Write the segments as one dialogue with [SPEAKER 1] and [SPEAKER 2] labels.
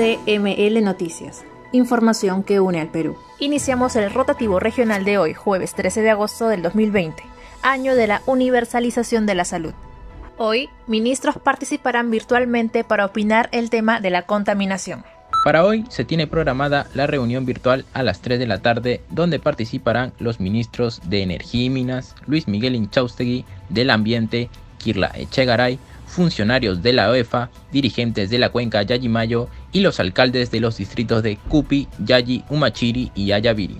[SPEAKER 1] CML Noticias. Información que une al Perú. Iniciamos el rotativo regional de hoy, jueves 13 de agosto del 2020, año de la universalización de la salud. Hoy, ministros participarán virtualmente para opinar el tema de la contaminación.
[SPEAKER 2] Para hoy se tiene programada la reunión virtual a las 3 de la tarde donde participarán los ministros de Energía y Minas, Luis Miguel Inchaustegui, del Ambiente, Kirla Echegaray, funcionarios de la OEFA, dirigentes de la cuenca Yayimayo y los alcaldes de los distritos de Cupi, Yayi, Umachiri y Ayaviri.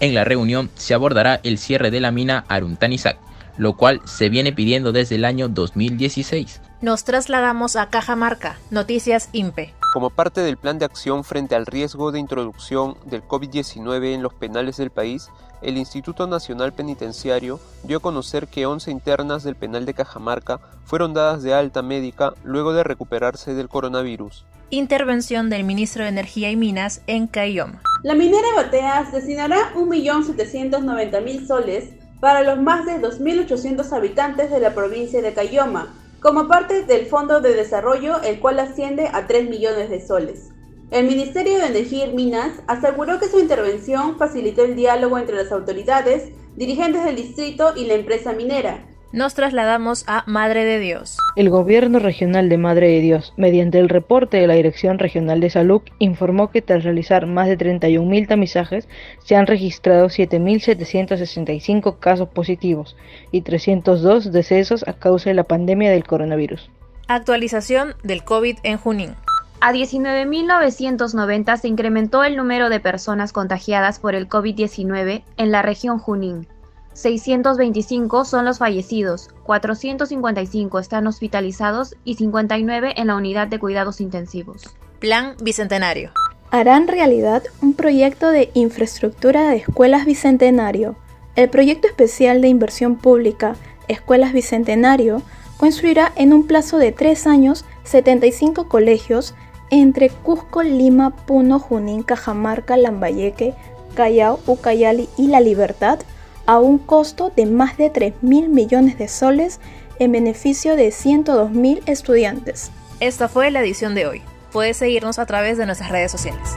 [SPEAKER 2] En la reunión se abordará el cierre de la mina Aruntanizac, lo cual se viene pidiendo desde el año 2016.
[SPEAKER 1] Nos trasladamos a Cajamarca, Noticias INPE.
[SPEAKER 3] Como parte del plan de acción frente al riesgo de introducción del COVID-19 en los penales del país, el Instituto Nacional Penitenciario dio a conocer que 11 internas del penal de Cajamarca fueron dadas de alta médica luego de recuperarse del coronavirus.
[SPEAKER 1] Intervención del ministro de Energía y Minas en Cayón.
[SPEAKER 4] La minera Bateas destinará 1.790.000 soles para los más de 2.800 habitantes de la provincia de Cayoma como parte del Fondo de Desarrollo, el cual asciende a 3 millones de soles. El Ministerio de Energía y Minas aseguró que su intervención facilitó el diálogo entre las autoridades, dirigentes del distrito y la empresa minera,
[SPEAKER 1] nos trasladamos a Madre de Dios.
[SPEAKER 5] El gobierno regional de Madre de Dios, mediante el reporte de la Dirección Regional de Salud, informó que tras realizar más de 31.000 tamizajes, se han registrado 7.765 casos positivos y 302 decesos a causa de la pandemia del coronavirus.
[SPEAKER 1] Actualización del COVID en Junín.
[SPEAKER 6] A 19.990 se incrementó el número de personas contagiadas por el COVID-19 en la región Junín 625 son los fallecidos, 455 están hospitalizados y 59 en la unidad de cuidados intensivos.
[SPEAKER 1] Plan Bicentenario.
[SPEAKER 7] Harán realidad un proyecto de infraestructura de escuelas Bicentenario. El proyecto especial de inversión pública Escuelas Bicentenario construirá en un plazo de tres años 75 colegios entre Cusco, Lima, Puno, Junín, Cajamarca, Lambayeque, Callao, Ucayali y La Libertad a un costo de más de 3 mil millones de soles en beneficio de 102 mil estudiantes.
[SPEAKER 1] Esta fue la edición de hoy. Puedes seguirnos a través de nuestras redes sociales.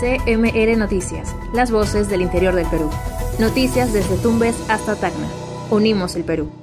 [SPEAKER 1] CMR Noticias, las voces del interior del Perú. Noticias desde Tumbes hasta Tacna. Unimos el Perú.